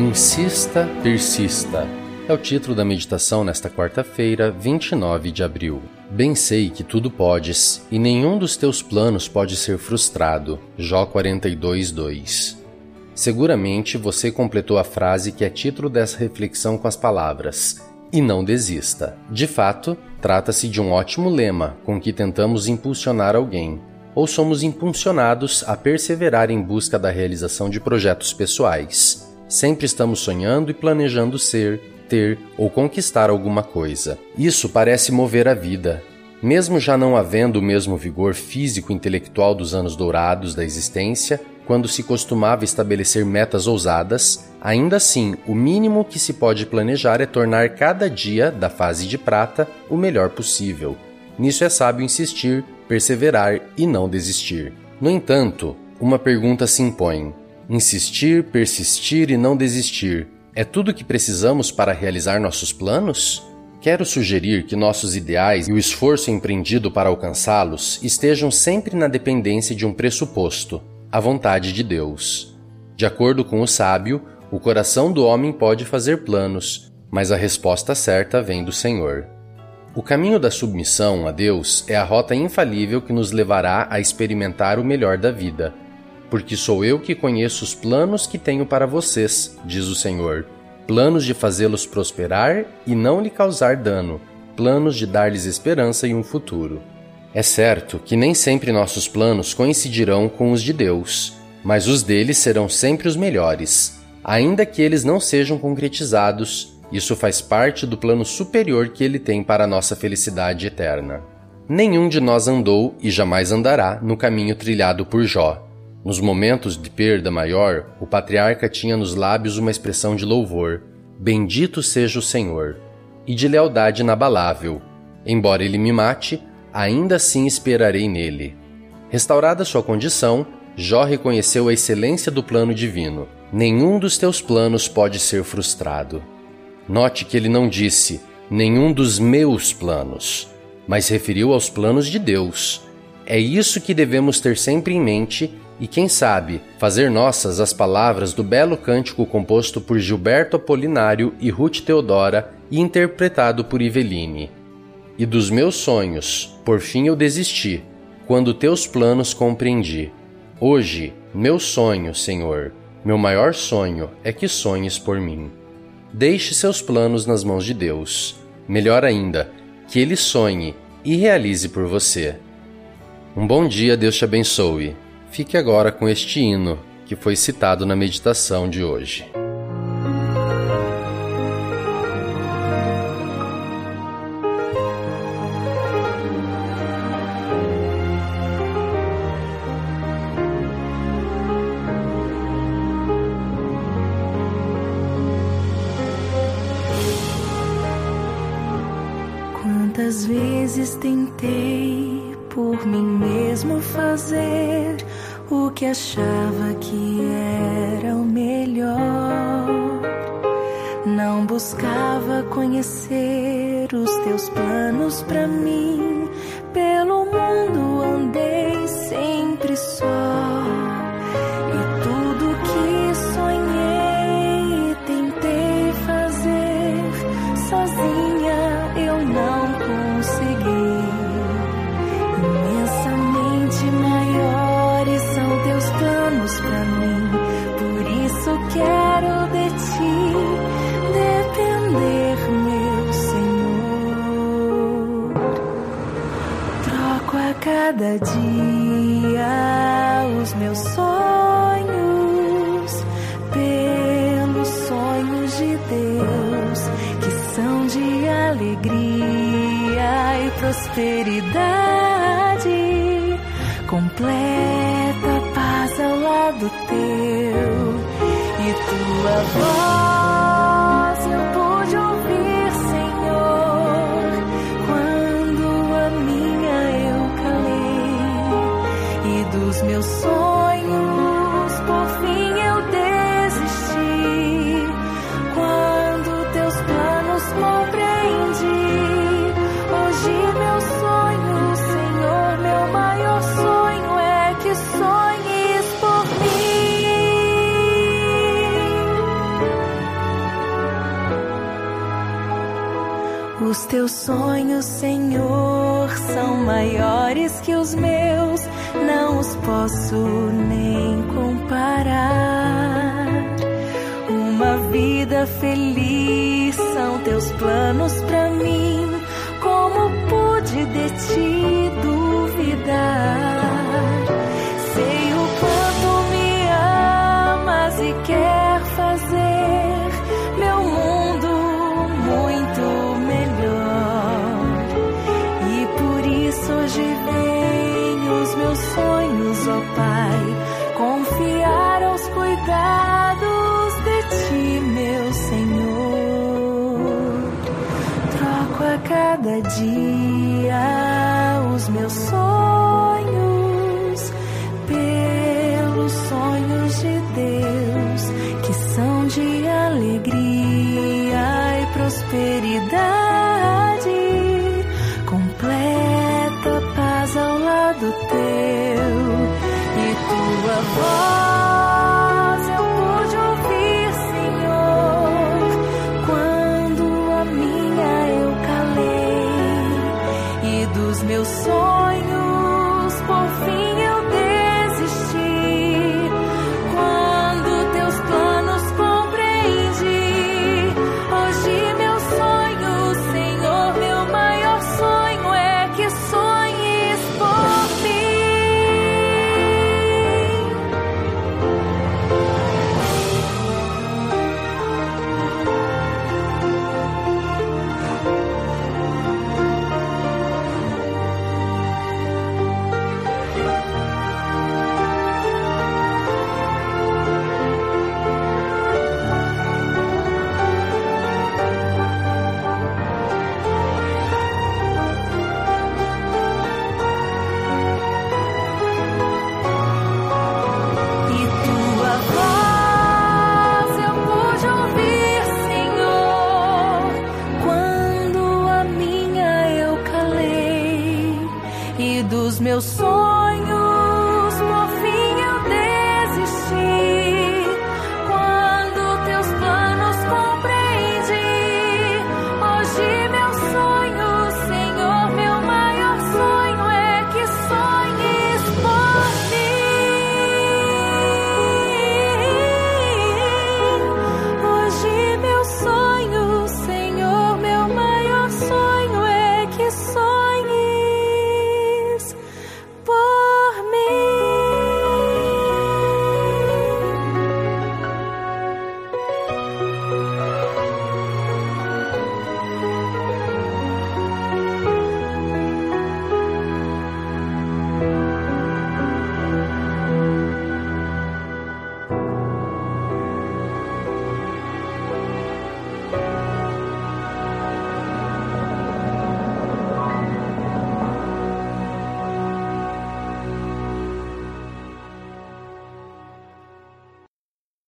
Insista, persista. É o título da meditação nesta quarta-feira, 29 de abril. Bem sei que tudo podes, e nenhum dos teus planos pode ser frustrado. Jó 42:2. Seguramente você completou a frase que é título dessa reflexão com as palavras: E não desista. De fato, trata-se de um ótimo lema com que tentamos impulsionar alguém, ou somos impulsionados a perseverar em busca da realização de projetos pessoais. Sempre estamos sonhando e planejando ser, ter ou conquistar alguma coisa. Isso parece mover a vida. Mesmo já não havendo o mesmo vigor físico e intelectual dos anos dourados da existência, quando se costumava estabelecer metas ousadas, ainda assim, o mínimo que se pode planejar é tornar cada dia da fase de prata o melhor possível. Nisso é sábio insistir, perseverar e não desistir. No entanto, uma pergunta se impõe: Insistir, persistir e não desistir é tudo o que precisamos para realizar nossos planos? Quero sugerir que nossos ideais e o esforço empreendido para alcançá-los estejam sempre na dependência de um pressuposto, a vontade de Deus. De acordo com o sábio, o coração do homem pode fazer planos, mas a resposta certa vem do Senhor. O caminho da submissão a Deus é a rota infalível que nos levará a experimentar o melhor da vida porque sou eu que conheço os planos que tenho para vocês, diz o Senhor. Planos de fazê-los prosperar e não lhe causar dano, planos de dar-lhes esperança e um futuro. É certo que nem sempre nossos planos coincidirão com os de Deus, mas os deles serão sempre os melhores. Ainda que eles não sejam concretizados, isso faz parte do plano superior que ele tem para a nossa felicidade eterna. Nenhum de nós andou e jamais andará no caminho trilhado por Jó nos momentos de perda maior, o patriarca tinha nos lábios uma expressão de louvor: Bendito seja o Senhor, e de lealdade inabalável. Embora ele me mate, ainda assim esperarei nele. Restaurada sua condição, Jó reconheceu a excelência do plano divino. Nenhum dos teus planos pode ser frustrado. Note que ele não disse nenhum dos meus planos, mas referiu aos planos de Deus. É isso que devemos ter sempre em mente e, quem sabe, fazer nossas as palavras do belo cântico composto por Gilberto Apolinário e Ruth Teodora e interpretado por Iveline. E dos meus sonhos, por fim eu desisti, quando teus planos compreendi. Hoje, meu sonho, Senhor, meu maior sonho é que sonhes por mim. Deixe seus planos nas mãos de Deus. Melhor ainda, que Ele sonhe e realize por você. Um bom dia, Deus te abençoe. Fique agora com este hino que foi citado na meditação de hoje. Quantas vezes tentei por mim mesmo fazer o que achava que era o melhor. Não buscava conhecer os teus planos para mim. Pelo mundo cada dia os meus sonhos pelos sonhos de Deus, que são de alegria e prosperidade. Completa paz ao lado teu e tua voz dos sonhos, Senhor, são maiores que os meus, não os posso nem comparar. Uma vida feliz são teus planos para mim, como pude de ti duvidar? A cada dia os meus sonhos pelos sonhos de Deus, que são de alegria e prosperidade, completa paz ao lado teu e tua voz dos meus